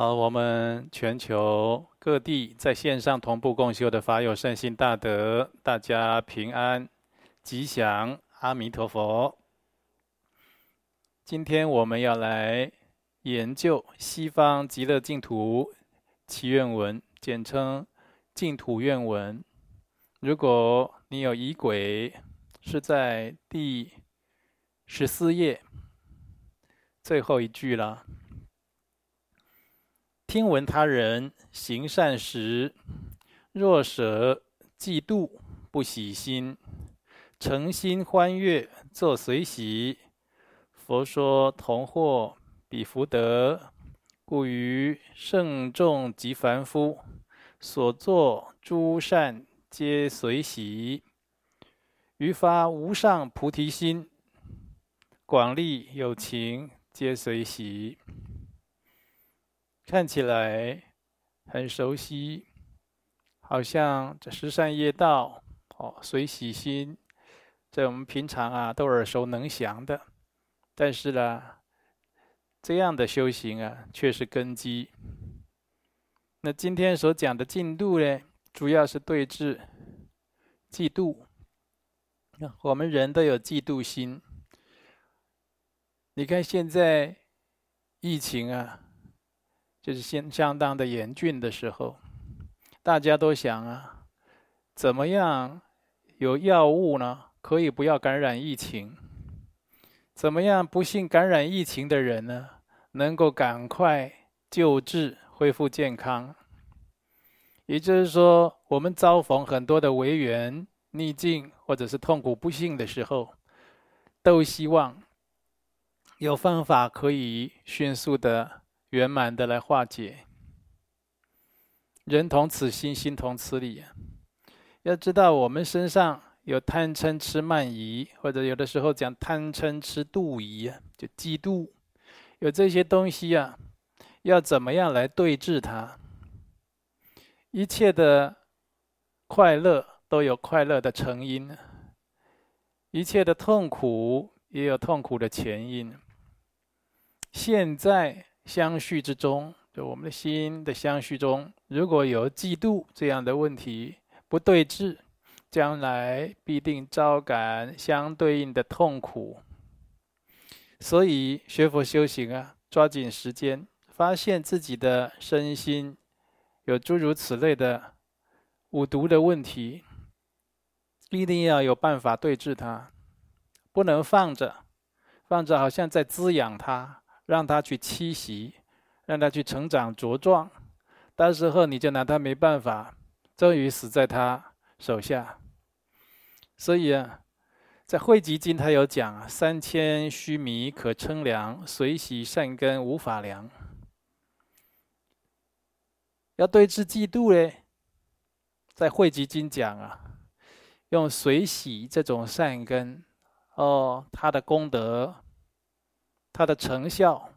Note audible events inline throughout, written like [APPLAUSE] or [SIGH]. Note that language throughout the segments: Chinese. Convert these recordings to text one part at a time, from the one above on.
好，我们全球各地在线上同步共修的法友善心大德，大家平安吉祥，阿弥陀佛。今天我们要来研究西方极乐净土祈愿文，简称净土愿文。如果你有仪轨，是在第十四页最后一句了。听闻他人行善时，若舍嫉妒不喜心，诚心欢悦作随喜。佛说同获彼福德，故于圣众及凡夫所作诸善皆随喜，于发无上菩提心，广利有情皆随喜。看起来很熟悉，好像这十善业道哦，随喜心，在我们平常啊都耳熟能详的。但是呢，这样的修行啊，却是根基。那今天所讲的进度呢，主要是对治嫉妒。那我们人都有嫉妒心。你看现在疫情啊，就是相相当的严峻的时候，大家都想啊，怎么样有药物呢，可以不要感染疫情？怎么样？不幸感染疫情的人呢，能够赶快救治，恢复健康。也就是说，我们遭逢很多的违缘、逆境，或者是痛苦不幸的时候，都希望有方法可以迅速的、圆满的来化解。人同此心，心同此理。要知道，我们身上。有贪嗔痴慢疑，或者有的时候讲贪嗔痴妒疑，就嫉妒，有这些东西啊，要怎么样来对治它？一切的快乐都有快乐的成因，一切的痛苦也有痛苦的前因。现在相续之中，就我们的心的相续中，如果有嫉妒这样的问题，不对治。将来必定招感相对应的痛苦，所以学佛修行啊，抓紧时间，发现自己的身心有诸如此类的五毒的问题，一定要有办法对治它，不能放着，放着好像在滋养它，让他去栖息，让他去成长茁壮，到时候你就拿他没办法，终于死在他手下，所以啊，在《慧集经》他有讲啊，三千须弥可称量，随喜善根无法量。要对治嫉妒嘞，在《慧集经》讲啊，用随喜这种善根，哦，他的功德，它的成效，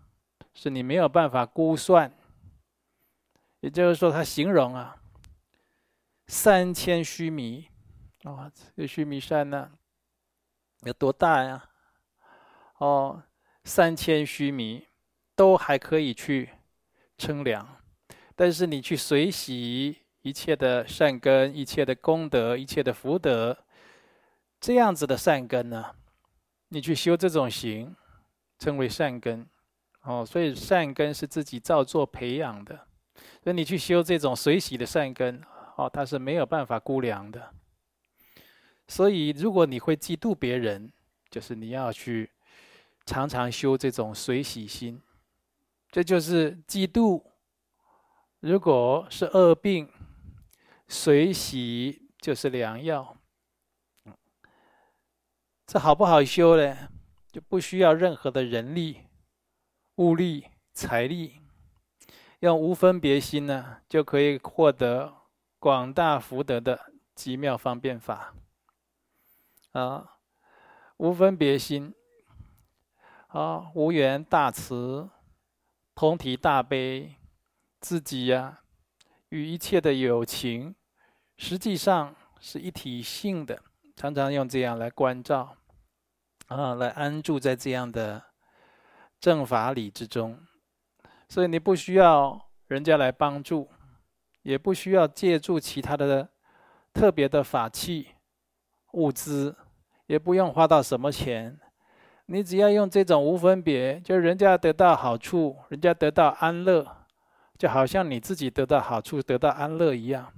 是你没有办法估算。也就是说，他形容啊。三千须弥，哦，这须弥山呢，有多大呀？哦，三千须弥都还可以去称量，但是你去随喜一切的善根、一切的功德、一切的福德，这样子的善根呢，你去修这种行，称为善根。哦，所以善根是自己造作培养的，所以你去修这种随喜的善根。哦，他是没有办法估量的。所以，如果你会嫉妒别人，就是你要去常常修这种随喜心，这就是嫉妒。如果是恶病，随喜就是良药。这好不好修呢？就不需要任何的人力、物力、财力，用无分别心呢，就可以获得。广大福德的极妙方便法啊，无分别心啊，无缘大慈，同体大悲，自己呀、与一切的有情，实际上是一体性的，常常用这样来关照啊，来安住在这样的正法理之中，所以你不需要人家来帮助，也不需要借助其他的特别的法器、物资，也不用花到什么钱。你只要用这种无分别，就人家得到好处，人家得到安乐，就好像你自己得到好处、得到安乐一样。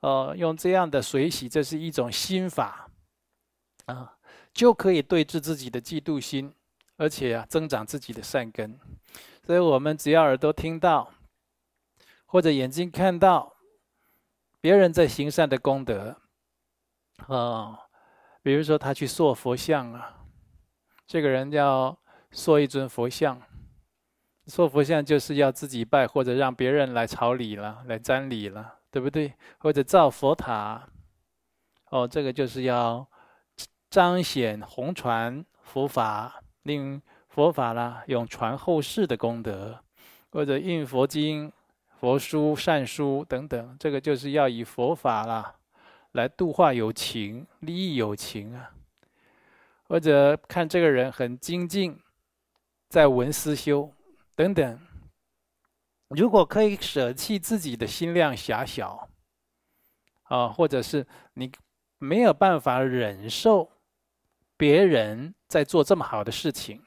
呃，用这样的随喜，这是一种心法啊，就可以对治自己的嫉妒心，而且啊，增长自己的善根。所以，我们只要耳朵听到，或者眼睛看到别人在行善的功德，啊，比如说他去塑佛像啊。这个人要塑一尊佛像，塑佛像就是要自己拜，或者让别人来朝礼了，来瞻礼了，对不对？或者造佛塔，哦，这个就是要彰显弘传佛法，令佛法啦永传后世的功德，或者印佛经、佛书、善书等等，这个就是要以佛法啦来度化有情、利益有情啊。或者看这个人很精进，在闻思修等等。如果可以舍弃自己的心量狭小，啊，或者是你没有办法忍受别人在做这么好的事情，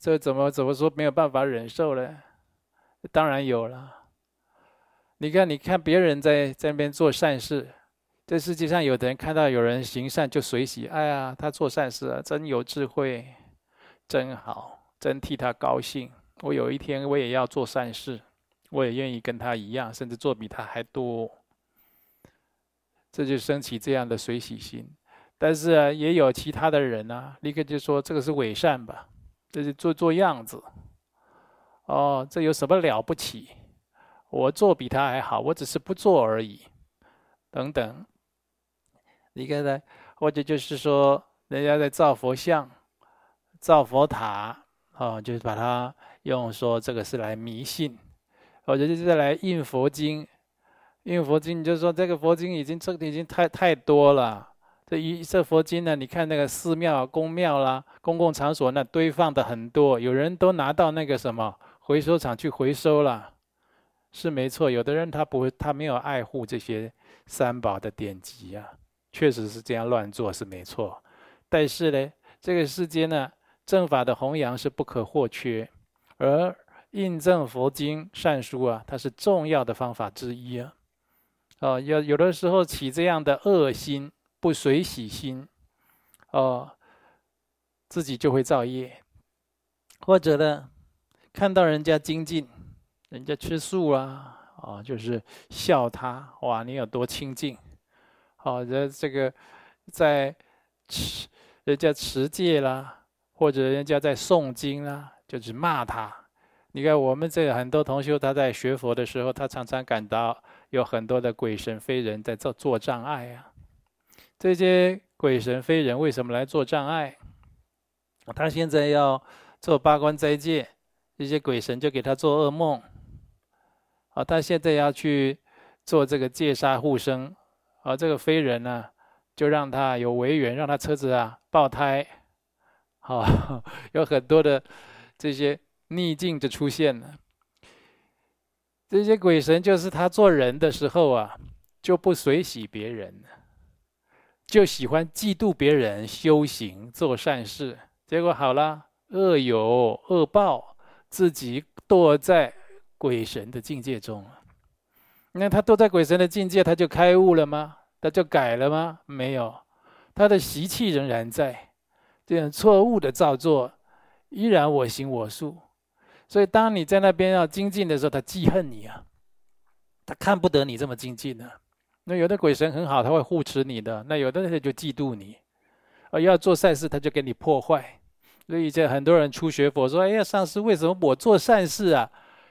这怎么怎么说没有办法忍受呢？当然有了。你看，你看别人在在那边做善事。这世界上，有的人看到有人行善就随喜，哎呀，他做善事啊，真有智慧，真好，真替他高兴。我有一天我也要做善事，我也愿意跟他一样，甚至做比他还多。这就升起这样的随喜心。但是啊，也有其他的人呢，立刻就说这个是伪善吧，这是做做样子。哦，这有什么了不起？我做比他还好，我只是不做而已，等等。你看呢？或者就是说，人家在造佛像、造佛塔，哦，就是把它用说这个是来迷信，或者就是来印佛经，印佛经，你就说这个佛经已经这已经太太多了。这一这佛经呢，你看那个寺庙、宫庙啦、公共场所那堆放的很多，有人都拿到那个什么回收厂去回收了，是没错。有的人他不会，他没有爱护这些三宝的典籍呀。确实是这样乱做是没错，但是呢，这个世间呢，正法的弘扬是不可或缺，而印证佛经善书啊，它是重要的方法之一啊。哦，有有的时候起这样的恶心、不随喜心，哦，自己就会造业，或者呢，看到人家精进，人家吃素啊，啊，就是笑他，哇，你有多清净。好的，这个在持人家持戒啦，或者人家在诵经啦，就是骂他。你看我们这很多同修，他在学佛的时候，他常常感到有很多的鬼神非人在做做障碍啊。这些鬼神非人为什么来做障碍？他现在要做八关斋戒，这些鬼神就给他做噩梦。啊，他现在要去做这个戒杀护生。而这个非人呢，就让他有违缘，让他车子啊爆胎，好，[LAUGHS] 有很多的这些逆境就出现了。这些鬼神就是他做人的时候啊，就不随喜别人，就喜欢嫉妒别人修行做善事，结果好了，恶有恶报，自己堕在鬼神的境界中。那他堕在鬼神的境界，他就开悟了吗？他就改了吗？没有，他的习气仍然在，这样错误的造作依然我行我素。所以当你在那边要精进的时候，他记恨你啊，他看不得你这么精进呢。那有的鬼神很好，他会护持你的；那有的人就嫉妒你，啊要做善事，他就给你破坏。所以这很多人初学佛说：“哎呀，上师，为什么我做善事啊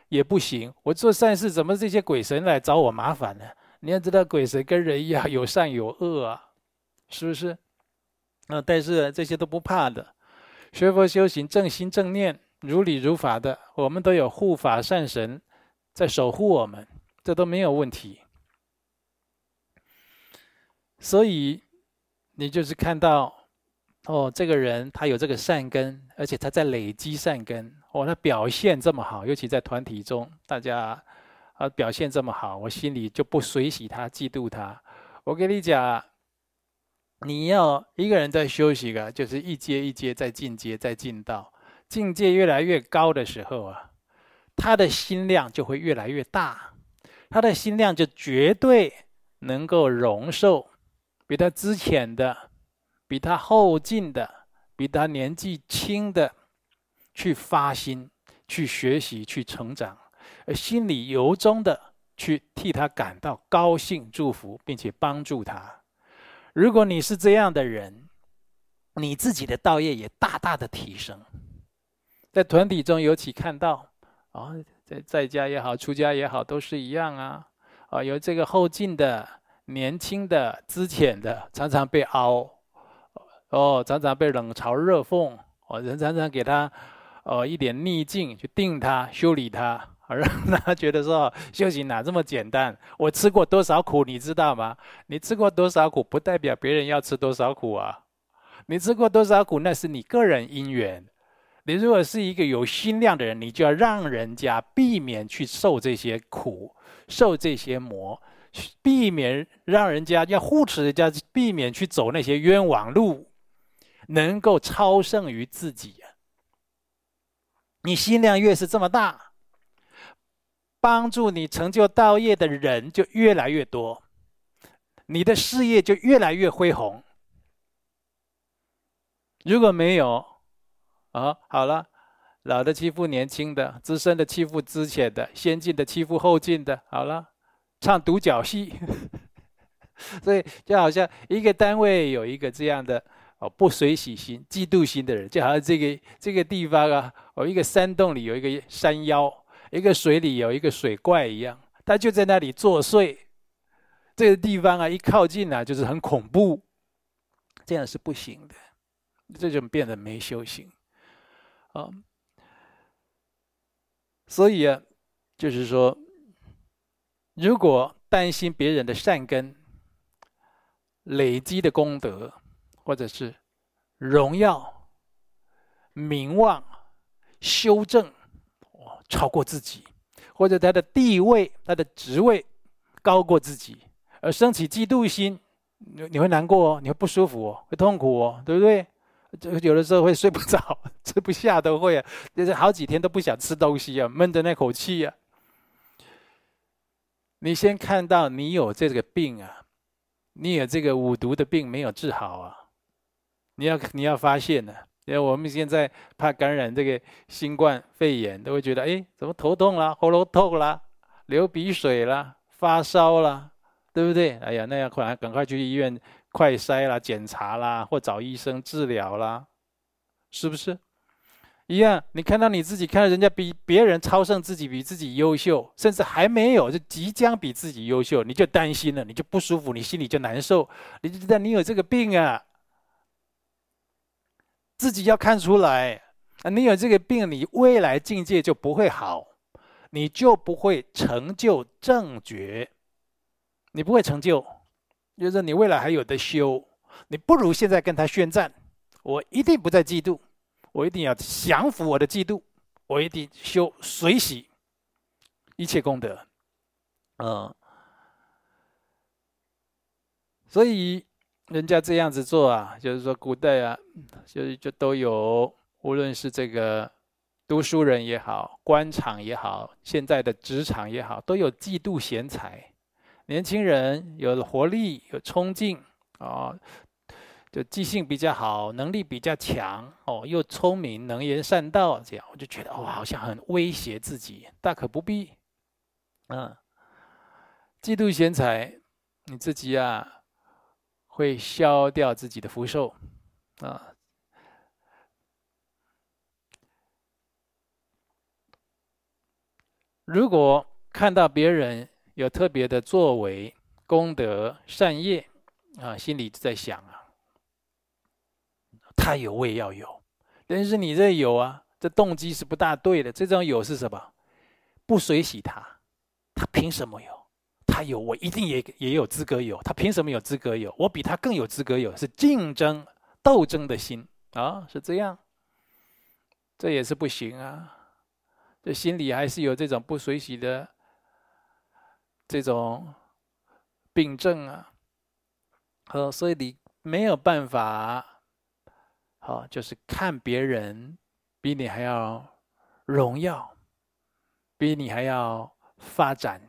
也不行？我做善事怎么这些鬼神来找我麻烦呢？”你要知道，鬼神跟人一样，[LAUGHS] 有善有恶啊，是不是？啊，但是这些都不怕的。学佛修行，正心正念，如理如法的，我们都有护法善神在守护我们，这都没有问题。所以，你就是看到哦，这个人他有这个善根，而且他在累积善根。哦，他表现这么好，尤其在团体中，大家啊表现这么好，我心里就不随喜他，嫉妒他。我跟你讲，你要一个人在修行啊，就是一阶一阶在进阶，在进道，境界越来越高的时候啊，他的心量就会越来越大，他的心量就绝对能够容受比他之前的。比他后进的，比他年纪轻的，去发心，去学习，去成长，而心里由衷的去替他感到高兴、祝福，并且帮助他。如果你是这样的人，你自己的道业也大大的提升。在团体中尤其看到，啊，在在家也好，出家也好，都是一样啊。啊，有这个后进的、年轻的、资浅的，常常被凹。哦，常常被冷嘲热讽，哦，人常常给他，哦，一点逆境去定他、修理他，而让他觉得说修行哪这么简单？我吃过多少苦，你知道吗？你吃过多少苦，不代表别人要吃多少苦啊。你吃过多少苦，那是你个人因缘。你如果是一个有心量的人，你就要让人家避免去受这些苦，受这些磨，避免让人家要护持人家，避免去走那些冤枉路。能够超胜于自己呀！你心量越是这么大，帮助你成就道业的人就越来越多，你的事业就越来越恢宏。如果没有，啊，好了，老的欺负年轻的，资深的欺负资浅的，先进的欺负后进的，好了，唱独角戏。[LAUGHS] 所以就好像一个单位有一个这样的。哦，不随喜心、嫉妒心的人，就好像这个这个地方啊，哦，一个山洞里有一个山妖，一个水里有一个水怪一样，他就在那里作祟。这个地方啊，一靠近啊，就是很恐怖，这样是不行的，这就变得没修行。啊，所以啊，就是说，如果担心别人的善根累积的功德。或者是荣耀、名望、修正，哦，超过自己，或者他的地位、他的职位高过自己，而生起嫉妒心，你你会难过哦，你会不舒服哦，会痛苦哦，对不对？就有的时候会睡不着、[LAUGHS] 吃不下都会啊，就是好几天都不想吃东西啊，闷着那口气啊。你先看到你有这个病啊，你有这个五毒的病没有治好啊。你要你要发现呢，因为我们现在怕感染这个新冠肺炎，都会觉得哎，怎么头痛啦、喉咙痛啦、流鼻水啦、发烧啦，对不对？哎呀，那要快赶快去医院快筛啦、检查啦，或找医生治疗啦，是不是？一样，你看到你自己，看到人家比别人超胜自己，比自己优秀，甚至还没有，就即将比自己优秀，你就担心了，你就不舒服，你心里就难受，你就知道你有这个病啊。自己要看出来啊！你有这个病，你未来境界就不会好，你就不会成就正觉，你不会成就，就是你未来还有的修，你不如现在跟他宣战，我一定不再嫉妒，我一定要降服我的嫉妒，我一定修随喜一切功德，嗯，所以。人家这样子做啊，就是说古代啊，就就都有，无论是这个读书人也好，官场也好，现在的职场也好，都有嫉妒贤才。年轻人有活力、有冲劲啊，就记性比较好，能力比较强哦，又聪明、能言善道，这样我就觉得哇，好像很威胁自己，大可不必。嗯，嫉妒贤才，你自己啊。会消掉自己的福寿，啊！如果看到别人有特别的作为、功德、善业，啊，心里就在想，他有我也要有，但是你这有啊，这动机是不大对的。这种有是什么？不随喜他，他凭什么有？他有，我一定也也有资格有。他凭什么有资格有？我比他更有资格有，是竞争斗争的心啊，是这样，这也是不行啊，这心里还是有这种不随喜的这种病症啊，和所以你没有办法，啊，就是看别人比你还要荣耀，比你还要发展，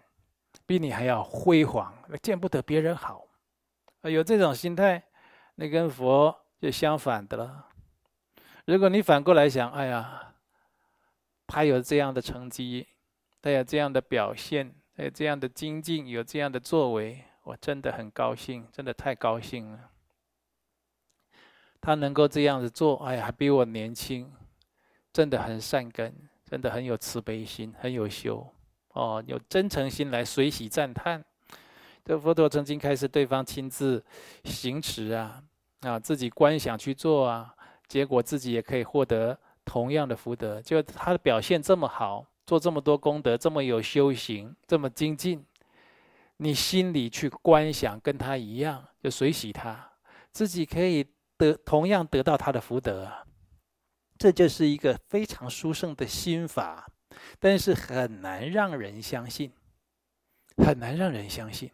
比你还要辉煌，见不得别人好。有这种心态，那跟佛就相反的了。如果你反过来想，哎呀，他有这样的成绩，他有这样的表现，他有这样的精进，有这样的作为，我真的很高兴，真的太高兴了。他能够这样子做，哎呀，还比我年轻，真的很善根，真的很有慈悲心，很有修，哦，有真诚心来随喜赞叹。这佛陀曾经开始对方亲自行持啊，啊，自己观想去做啊，结果自己也可以获得同样的福德。就他的表现这么好，做这么多功德，这么有修行，这么精进，你心里去观想跟他一样，就随喜他，自己可以得同样得到他的福德。这就是一个非常殊胜的心法，但是很难让人相信，很难让人相信。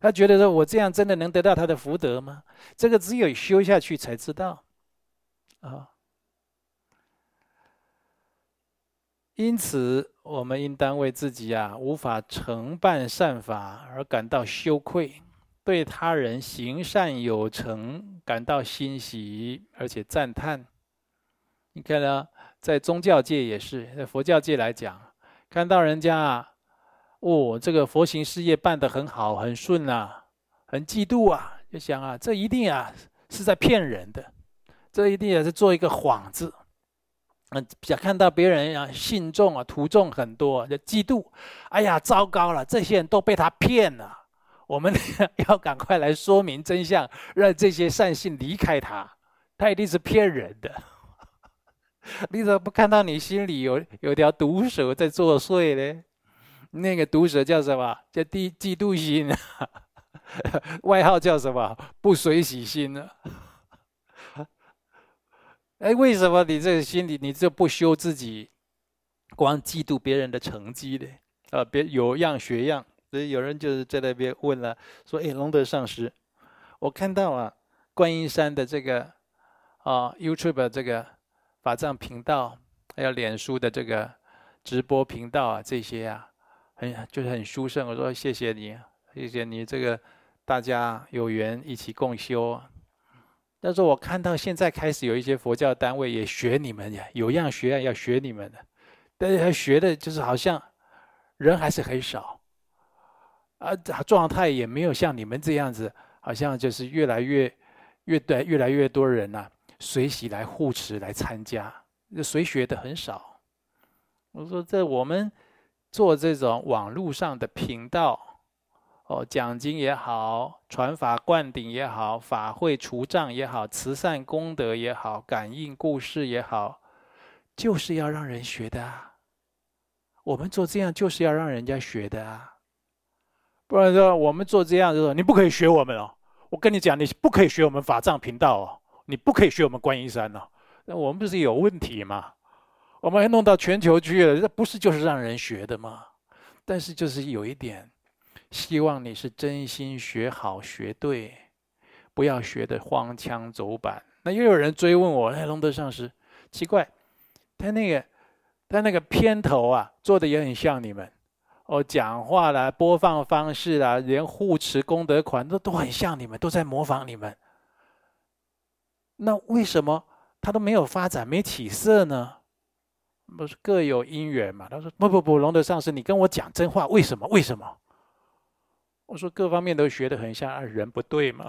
他觉得说：“我这样真的能得到他的福德吗？”这个只有修下去才知道，啊。因此，我们应当为自己啊无法承办善法而感到羞愧，对他人行善有成感到欣喜，而且赞叹。你看呢，在宗教界也是，在佛教界来讲，看到人家啊。哦，这个佛行事业办得很好，很顺啊，很嫉妒啊，就想啊，这一定啊是在骗人的，这一定也是做一个幌子。嗯，想看到别人啊信众啊徒众很多，就嫉妒。哎呀，糟糕了，这些人都被他骗了。我们要赶快来说明真相，让这些善信离开他。[LAUGHS] 他一定是骗人的。[LAUGHS] 你怎么不看到你心里有有条毒蛇在作祟呢？那个毒蛇叫什么？叫嫉嫉妒心啊，[LAUGHS] 外号叫什么？不随喜心啊？哎，为什么你这个心里你就不修自己，光嫉妒别人的成绩呢？啊，别有样学样。所以有人就是在那边问了，说：“哎，龙德上师，我看到啊，观音山的这个啊 YouTube 这个法藏频道，还有脸书的这个直播频道啊，这些啊。”哎呀，就是很殊胜。我说谢谢你，谢谢你这个大家有缘一起共修。但是我看到现在开始有一些佛教单位也学你们呀，有样学样要学你们的，但是他学的就是好像人还是很少，啊，状态也没有像你们这样子，好像就是越来越越对越来越多人呐、啊，随喜来护持来参加，随学的很少。我说在我们。做这种网络上的频道，哦，讲经也好，传法灌顶也好，法会除障也好，慈善功德也好，感应故事也好，就是要让人学的啊。我们做这样就是要让人家学的啊，不然说我们做这样就说你不可以学我们哦。我跟你讲，你不可以学我们法藏频道哦，你不可以学我们观音山哦，那我们不是有问题吗？我们还弄到全球去了，这不是就是让人学的吗？但是就是有一点，希望你是真心学好学对，不要学的荒腔走板。那又有人追问我，哎，龙德上师，奇怪，他那个他那个片头啊，做的也很像你们，哦，讲话啦，播放方式啦，连护持功德款都都很像你们，都在模仿你们。那为什么他都没有发展，没起色呢？不是各有因缘嘛？他说：“不不不，龙德上师，你跟我讲真话，为什么？为什么？”我说：“各方面都学得很像，人不对嘛，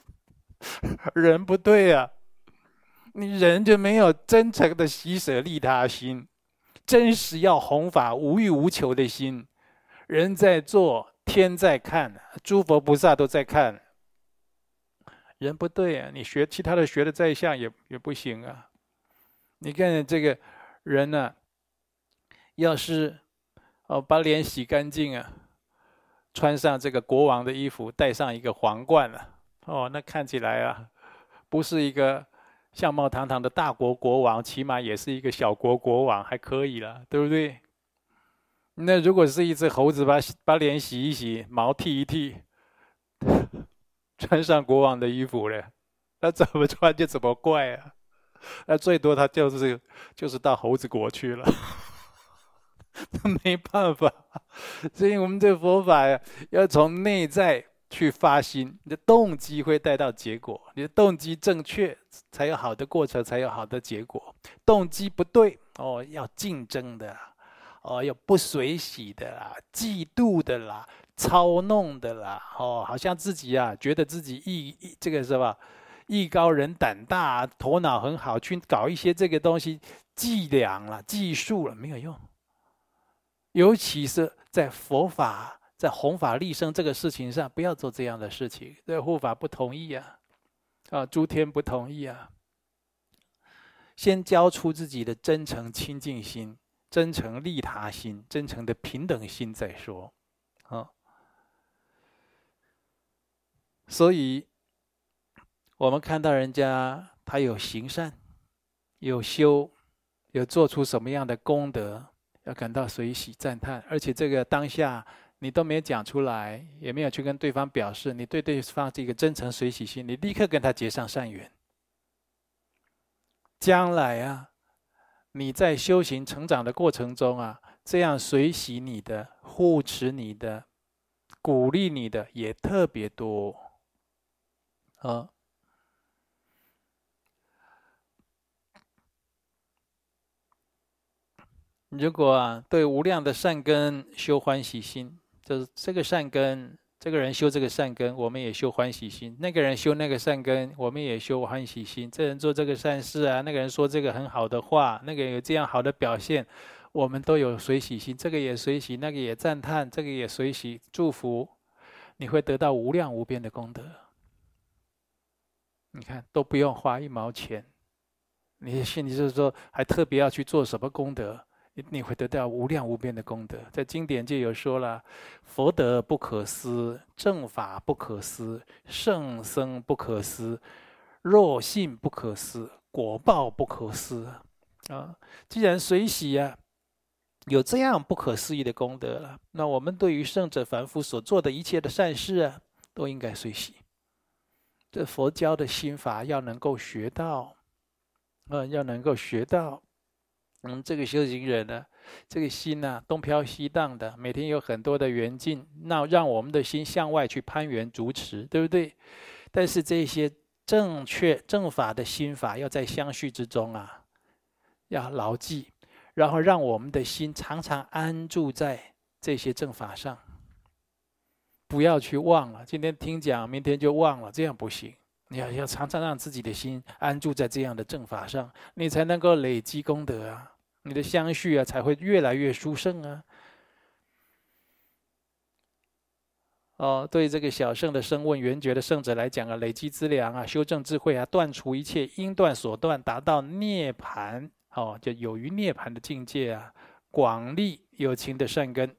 [LAUGHS] 人不对啊！你人就没有真诚的喜舍利他心，真实要弘法无欲无求的心。人在做，天在看，诸佛菩萨都在看。人不对啊！你学其他的学的再像也也不行啊。”你看这个人呢、啊，要是哦把脸洗干净啊，穿上这个国王的衣服，戴上一个皇冠了，哦，那看起来啊，不是一个相貌堂堂的大国国王，起码也是一个小国国王，还可以了，对不对？那如果是一只猴子把，把脸洗一洗，毛剃一剃，[LAUGHS] 穿上国王的衣服了，那怎么穿就怎么怪啊？那最多他就是就是到猴子国去了，[LAUGHS] 那没办法。所以我们这佛法呀，要从内在去发心，你的动机会带到结果。你的动机正确，才有好的过程，才有好的结果。动机不对哦，要竞争的。哦，要不随喜的啦，嫉妒的啦，操弄的啦，哦，好像自己啊，觉得自己艺这个是吧，艺高人胆大，头脑很好，去搞一些这个东西，伎俩了，技术了，没有用。尤其是在佛法、在弘法利生这个事情上，不要做这样的事情。这护法不同意啊，啊，诸天不同意啊。先交出自己的真诚清净心。真诚利他心，真诚的平等心再说，啊，所以，我们看到人家他有行善，有修，有做出什么样的功德，要感到随喜赞叹，而且这个当下你都没有讲出来，也没有去跟对方表示你对对方这个真诚随喜心，你立刻跟他结上善缘，将来啊。你在修行成长的过程中啊，这样随喜你的、护持你的、鼓励你的也特别多，啊。如果啊，对无量的善根修欢喜心，就是这个善根。这个人修这个善根，我们也修欢喜心；那个人修那个善根，我们也修欢喜心。这人做这个善事啊，那个人说这个很好的话，那个有这样好的表现，我们都有随喜心。这个也随喜，那个也赞叹，这个也随喜祝福，你会得到无量无边的功德。你看，都不用花一毛钱，你的心里就是说，还特别要去做什么功德？你会得到无量无边的功德，在经典就有说了：佛德不可思，正法不可思，圣僧不可思，若信不可思，果报不可思。啊，既然随喜啊，有这样不可思议的功德了，那我们对于圣者凡夫所做的一切的善事啊，都应该随喜。这佛教的心法要能够学到，嗯，要能够学到。嗯，这个修行人呢，这个心呢，东飘西荡的，每天有很多的缘境，那让我们的心向外去攀缘筑持，对不对？但是这些正确正法的心法，要在相续之中啊，要牢记，然后让我们的心常常安住在这些正法上，不要去忘了。今天听讲，明天就忘了，这样不行。你要要常常让自己的心安住在这样的正法上，你才能够累积功德啊！你的相续啊才会越来越殊胜啊！哦，对这个小圣的声问缘觉的圣者来讲啊，累积资粮啊，修正智慧啊，断除一切因断所断，达到涅槃哦，就有余涅槃的境界啊，广利有情的善根。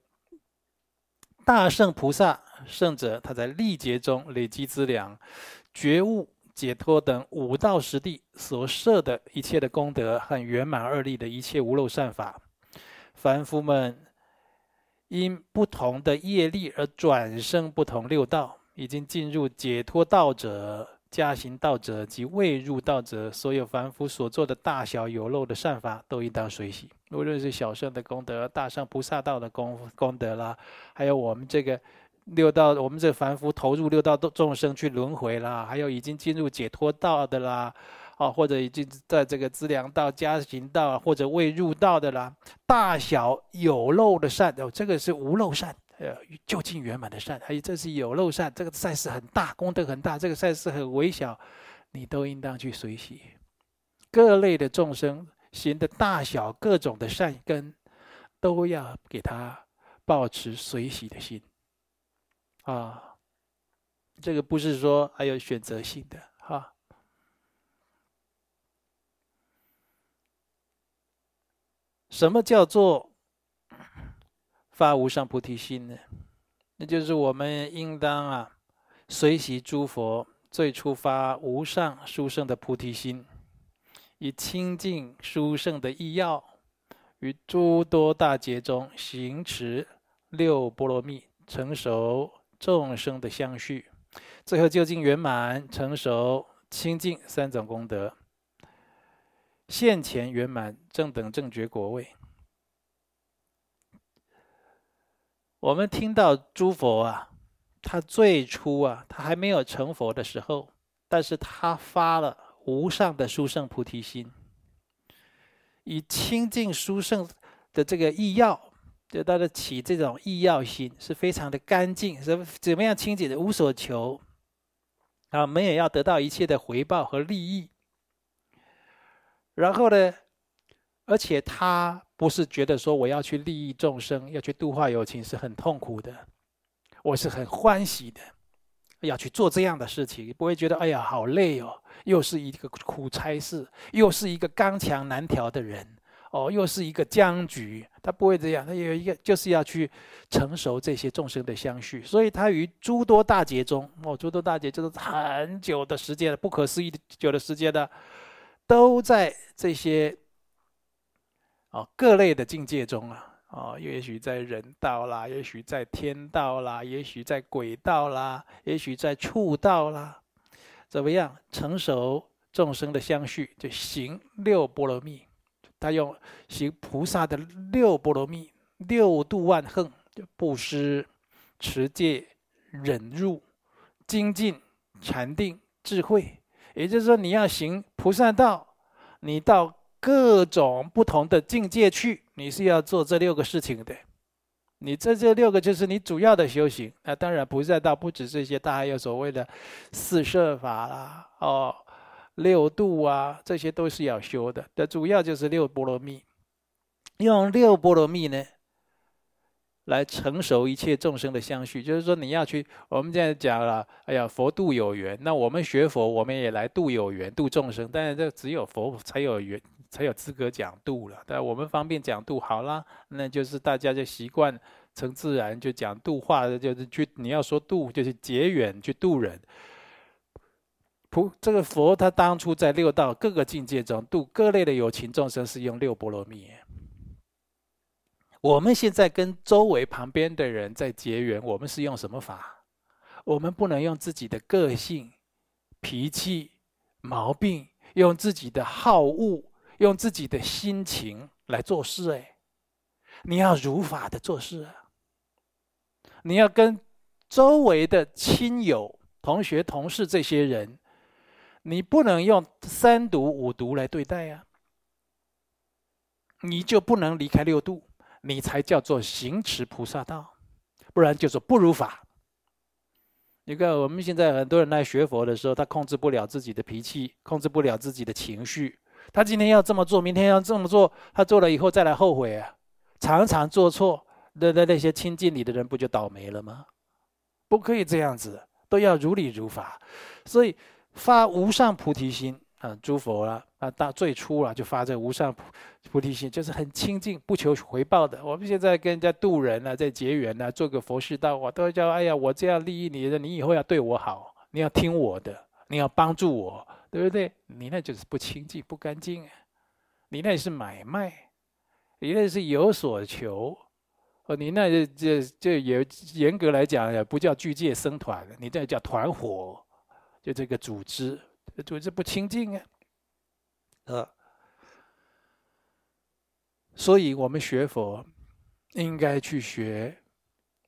大圣菩萨圣者，他在历劫中累积资粮。觉悟、解脱等五道十地所设的一切的功德和圆满二力的一切无漏善法，凡夫们因不同的业力而转生不同六道，已经进入解脱道者、加行道者及未入道者，所有凡夫所做的大小有漏的善法，都应当随喜。无论是小圣的功德、大圣菩萨道的功功德啦，还有我们这个。六道，我们这凡夫投入六道众生去轮回啦，还有已经进入解脱道的啦，啊，或者已经在这个资粮道、加行道或者未入道的啦，大小有漏的善哦，这个是无漏善，呃，究竟圆满的善，还有这是有漏善，这个善事很大，功德很大，这个善事很微小，你都应当去随喜。各类的众生行的大小各种的善根，都要给他保持随喜的心。啊，这个不是说还有选择性的哈。什么叫做发无上菩提心呢？那就是我们应当啊，随喜诸佛最初发无上殊胜的菩提心，以清净殊胜的意要，于诸多大劫中行持六波罗蜜，成熟众生的相续，最后究竟圆满成熟清净三种功德，现前圆满正等正觉果位。我们听到诸佛啊，他最初啊，他还没有成佛的时候，但是他发了无上的殊胜菩提心，以清净殊胜的这个意要，就他的起这种意要心是非常的干净，是怎么样清洁的？无所求啊，没有要得到一切的回报和利益。然后呢，而且他。不是觉得说我要去利益众生，要去度化有情是很痛苦的，我是很欢喜的，要去做这样的事情，不会觉得哎呀好累哦，又是一个苦差事，又是一个刚强难调的人，哦，又是一个僵局，他不会这样，他有一个就是要去成熟这些众生的相续，所以他于诸多大劫中，哦，诸多大劫就是很久的时间了，不可思议的久的时间的，都在这些。哦，各类的境界中啊，哦，也许在人道啦，也许在天道啦，也许在鬼道啦，也许在畜道啦，怎么样成熟众生的相续，就行六波罗蜜，他用行菩萨的六波罗蜜，六度万行，就布施、持戒、忍辱、精进、禅定、智慧，也就是说，你要行菩萨道，你到。各种不同的境界去，你是要做这六个事情的。你这这六个就是你主要的修行。那当然，菩萨道不止这些，他还有所谓的四摄法啦，哦，六度啊，这些都是要修的。的主要就是六波罗蜜，用六波罗蜜呢，来成熟一切众生的相续。就是说，你要去，我们现在讲了，哎呀，佛度有缘。那我们学佛，我们也来度有缘，度众生。但是这只有佛才有缘。才有资格讲度了，但我们方便讲度好了，那就是大家就习惯成自然就讲度化的，就是去你要说度就是结缘去度人。菩这个佛他当初在六道各个境界中度各类的有情众生是用六波罗蜜。我们现在跟周围旁边的人在结缘，我们是用什么法？我们不能用自己的个性、脾气、毛病，用自己的好恶。用自己的心情来做事，哎，你要如法的做事啊！你要跟周围的亲友、同学、同事这些人，你不能用三毒五毒来对待呀，你就不能离开六度，你才叫做行持菩萨道，不然就说不如法。你看我们现在很多人来学佛的时候，他控制不了自己的脾气，控制不了自己的情绪。他今天要这么做，明天要这么做，他做了以后再来后悔啊！常常做错，那那那些亲近你的人不就倒霉了吗？不可以这样子，都要如理如法。所以发无上菩提心啊，诸佛了啊，大最初了就发这无上菩提心，就是很清净，不求回报的。我们现在跟人家渡人啊，在结缘啊，做个佛事道，我都叫哎呀，我这样利益你的，你以后要对我好，你要听我的，你要帮助我。对不对？你那就是不清净、不干净啊！你那是买卖，你那是有所求，哦，你那就就就也严格来讲也不叫具界僧团，你这叫团伙，就这个组织，组织不清净啊！呃，所以我们学佛应该去学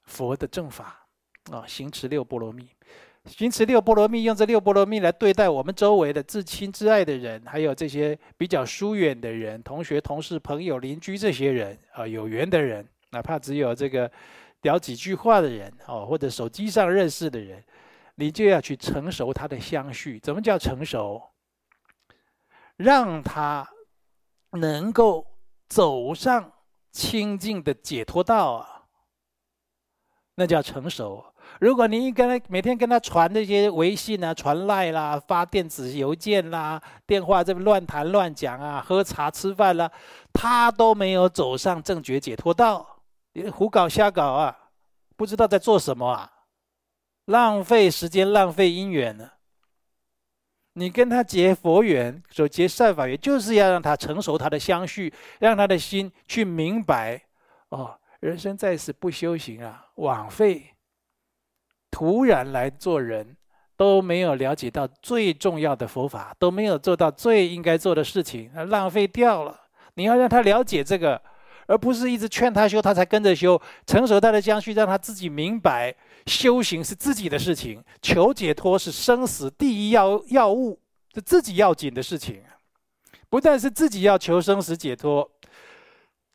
佛的正法啊，行持六波罗蜜。行持六波罗蜜，用这六波罗蜜来对待我们周围的至亲至爱的人，还有这些比较疏远的人，同学、同事、朋友、邻居这些人啊，有缘的人，哪怕只有这个聊几句话的人哦，或者手机上认识的人，你就要去成熟他的相续。怎么叫成熟？让他能够走上清净的解脱道啊，那叫成熟。如果你跟他每天跟他传那些微信啊、传赖啦、发电子邮件啦、电话这边乱谈乱讲啊、喝茶吃饭啦，他都没有走上正觉解脱道，你胡搞瞎搞啊，不知道在做什么啊，浪费时间、浪费姻缘呢。你跟他结佛缘，说结善法缘，就是要让他成熟他的相续，让他的心去明白，哦，人生在世不修行啊，枉费。突然来做人，都没有了解到最重要的佛法，都没有做到最应该做的事情，浪费掉了。你要让他了解这个，而不是一直劝他修，他才跟着修，成熟他的相续，让他自己明白。修行是自己的事情，求解脱是生死第一要要务，是自己要紧的事情。不但是自己要求生死解脱，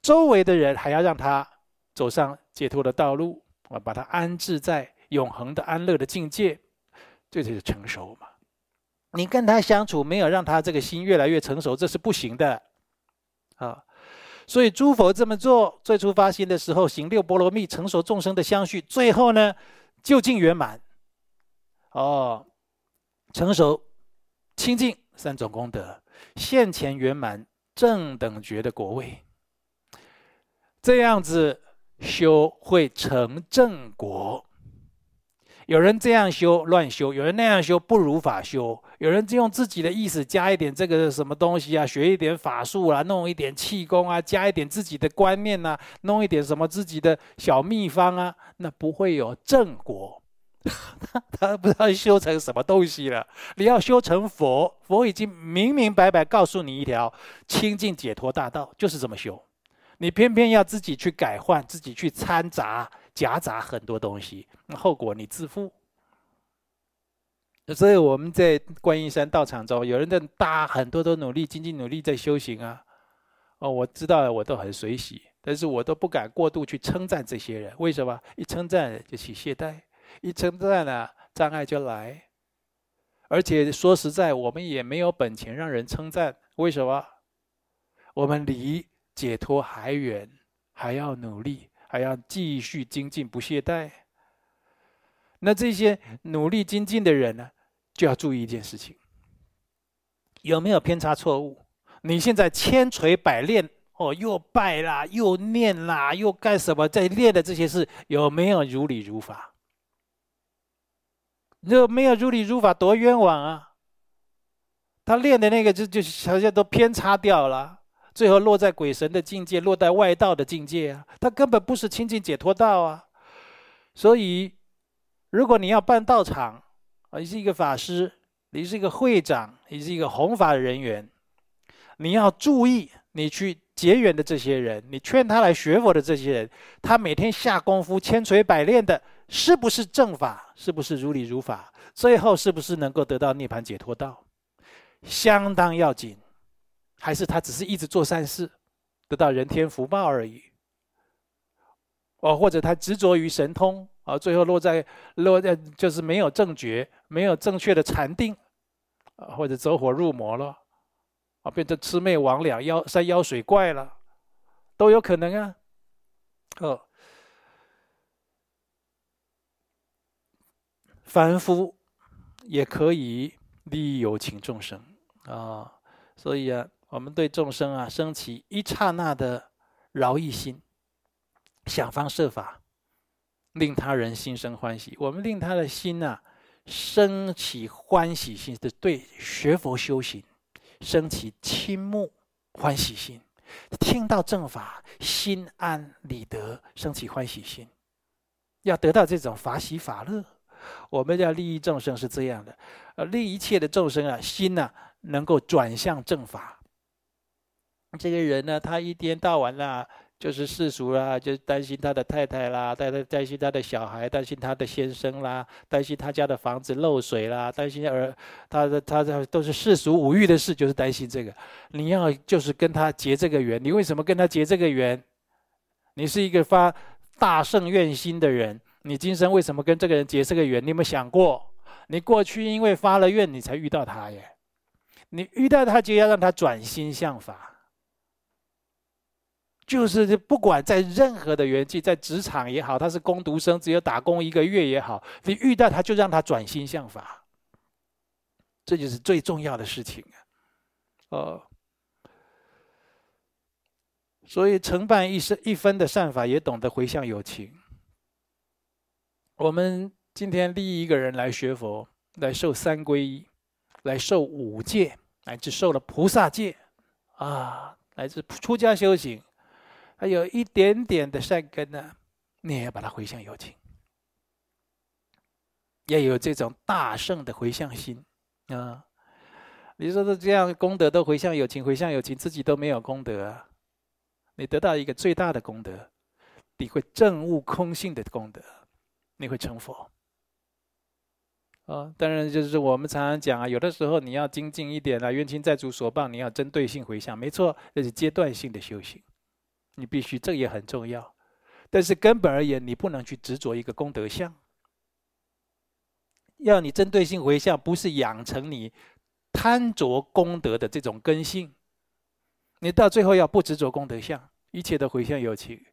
周围的人还要让他走上解脱的道路，啊，把他安置在永恒的安乐的境界，这就是成熟嘛。你跟他相处，没有让他这个心越来越成熟，这是不行的，啊。所以诸佛这么做，最初发心的时候行六波罗蜜，成熟众生的相续，最后呢？究竟圆满，哦，成熟、清净三种功德，现前圆满正等觉的果位，这样子修会成正果。有人这样修乱修，有人那样修不如法修，有人就用自己的意思加一点这个什么东西啊，学一点法术啊，弄一点气功啊，加一点自己的观念、啊，弄一点什么自己的小秘方啊，那不会有正果。他 [LAUGHS] 他不知道修成什么东西了。你要修成佛，佛已经明明白白告诉你一条清净解脱大道，就是这么修。你偏偏要自己去改换，自己去掺杂。夹杂很多东西，那后果你自负。所以我们在观音山道场中，有人在大很多都努力、经济努力在修行啊。哦，我知道我都很随喜，但是我都不敢过度去称赞这些人。为什么？一称赞就起懈怠，一称赞呢，障碍就来。而且说实在，我们也没有本钱让人称赞。为什么？我们离解脱还远，还要努力。还要继续精进，不懈怠。那这些努力精进的人呢，就要注意一件事情：有没有偏差错误？你现在千锤百炼，哦，又拜啦，又念啦，又干什么？在练的这些事，有没有如理如法？如果没有如理如法，多冤枉啊！他练的那个就就好像都偏差掉了。最后落在鬼神的境界，落在外道的境界啊！他根本不是清净解脱道啊！所以，如果你要办道场啊，你是一个法师，你是一个会长，你是一个弘法的人员，你要注意，你去结缘的这些人，你劝他来学佛的这些人，他每天下功夫，千锤百炼的，是不是正法？是不是如理如法？最后是不是能够得到涅槃解脱道？相当要紧。还是他只是一直做善事，得到人天福报而已。哦，或者他执着于神通，啊，最后落在落在就是没有正觉，没有正确的禅定，啊，或者走火入魔了，啊，变成魑魅魍魉、妖山妖水怪了，都有可能啊。哦，凡夫也可以利益有情众生啊，所以啊。我们对众生啊，升起一刹那的饶益心，想方设法令他人心生欢喜。我们令他的心啊，升起欢喜心，是对学佛修行升起倾慕欢喜心，听到正法心安理得，升起欢喜心，要得到这种法喜法乐。我们要利益众生是这样的，呃，利一切的众生啊，心呐、啊、能够转向正法。这个人呢，他一天到晚啦，就是世俗啦，就担心他的太太啦，担担担心他的小孩，担心他的先生啦，担心他家的房子漏水啦，担心儿他的他的都是世俗五欲的事，就是担心这个。你要就是跟他结这个缘，你为什么跟他结这个缘？你是一个发大圣愿心的人，你今生为什么跟这个人结这个缘？你有没有想过？你过去因为发了愿，你才遇到他耶。你遇到他就要让他转心向法。就是不管在任何的缘起，在职场也好，他是工读生，只有打工一个月也好，你遇到他就让他转心向法，这就是最重要的事情啊！哦，所以承办一生一分的善法，也懂得回向有情。我们今天立一个人来学佛，来受三皈依，来受五戒，乃至受了菩萨戒，啊，乃至出家修行，还有一点点的善根呢，你也要把它回向有情，要有这种大圣的回向心啊。你说的这样功德都回向有情，回向有情，自己都没有功德啊。你得到一个最大的功德，你会证悟空性的功德，你会成佛。啊，当然就是我们常常讲啊，有的时候你要精进一点啊，冤亲债主所报，你要针对性回向，没错，这是阶段性的修行，你必须这也很重要。但是根本而言，你不能去执着一个功德相，要你针对性回向，不是养成你。贪着功德的这种根性，你到最后要不执着功德相，一切的回向有情。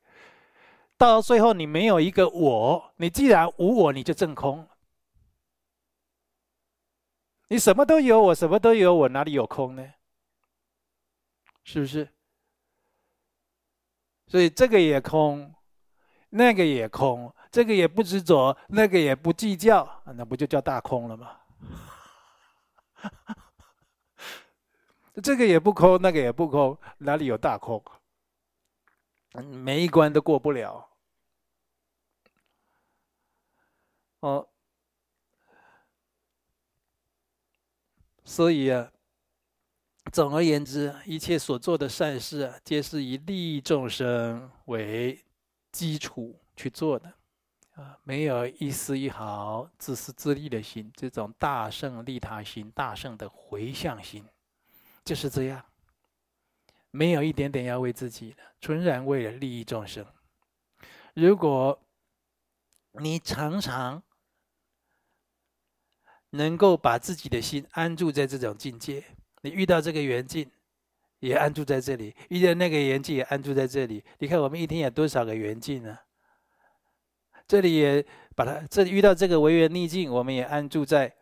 到最后你没有一个我，你既然无我，你就证空。你什么都有我，什么都有我，哪里有空呢？是不是？所以这个也空，那个也空，这个也不执着，那个也不计较，那不就叫大空了吗？[LAUGHS] 这个也不空，那个也不空，哪里有大空？每一关都过不了。哦，所以啊，总而言之，一切所做的善事，皆是以利益众生为基础去做的，啊，没有一丝一毫自私自利的心，这种大乘利他心、大圣的回向心。就是这样，没有一点点要为自己的，纯然为了利益众生。如果你常常能够把自己的心安住在这种境界，你遇到这个缘境，也安住在这里；遇到那个缘境，也安住在这里。你看，我们一天有多少个缘境呢？这里也把它，这遇到这个违缘逆境，我们也安住在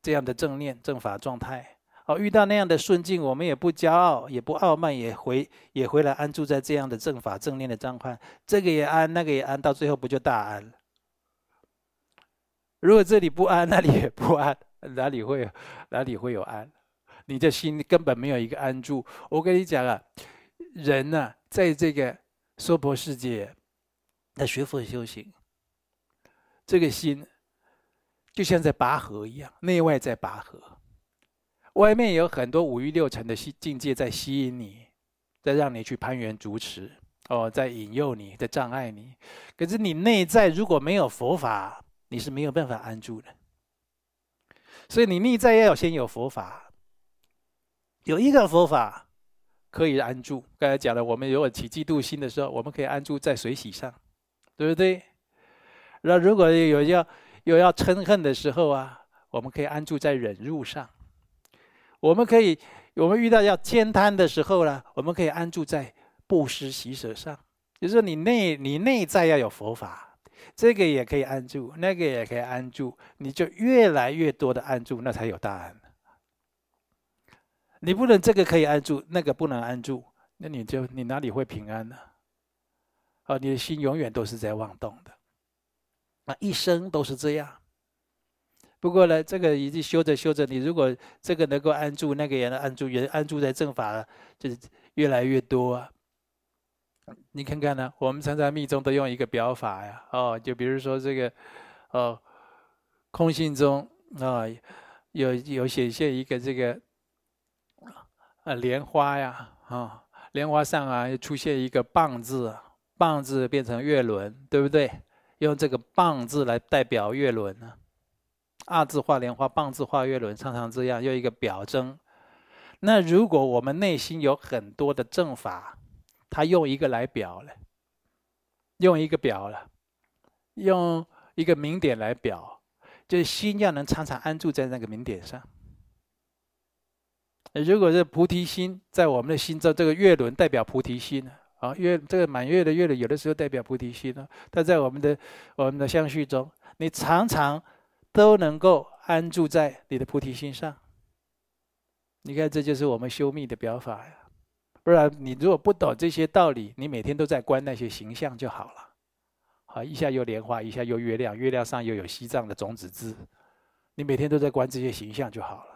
这样的正念正法状态。哦，遇到那样的顺境，我们也不骄傲，也不傲慢，也回也回来安住在这样的正法正念的状态，这个也安，那个也安，到最后不就大安了？如果这里不安，那里也不安，哪里会哪里会有安？你的心根本没有一个安住。我跟你讲啊，人呢、啊，在这个娑婆世界，在学佛修行，这个心就像在拔河一样，内外在拔河。外面有很多五欲六尘的境界在吸引你，在让你去攀缘逐持，哦，在引诱你，在障碍你。可是你内在如果没有佛法，你是没有办法安住的。所以你内在要先有佛法，有一个佛法可以安住。刚才讲了，我们如果起嫉妒心的时候，我们可以安住在水洗上，对不对？那如果有要有要嗔恨的时候啊，我们可以安住在忍辱上。我们可以，我们遇到要慳贪的时候呢，我们可以安住在布施喜舍上。就是，你内你内在要有佛法，这个也可以安住，那个也可以安住，你就越来越多的安住，那才有大安。你不能这个可以安住，那个不能安住，那你就你哪里会平安呢？啊，你的心永远都是在妄动的，啊，一生都是这样。不过呢，这个已经修着修着，你如果这个能够安住，那个也能安住，也安住在正法，就是越来越多啊。你看看呢，我们常常密宗都用一个表法呀，哦，就比如说这个，哦，空性中啊，有有显现一个这个啊莲花呀，啊莲花上啊出现一个棒字，棒字变成月轮，对不对？用这个棒字来代表月轮呢。二字画莲花，棒字画月轮，常常这样用一个表征。那如果我们内心有很多的正法，他用一个来表了，用一个表了，用一个明点来表，就是心要能常常安住在那个明点上。如果是菩提心在我们的心中，这个月轮代表菩提心啊，月这个满月的月轮有的时候代表菩提心呢。它在我们的我们的相续中，你常常。都能够安住在你的菩提心上。你看，这就是我们修密的表法呀。不然，你如果不懂这些道理，你每天都在观那些形象就好了。好，一下又莲花，一下又月亮，月亮上又有西藏的种子字，你每天都在观这些形象就好了。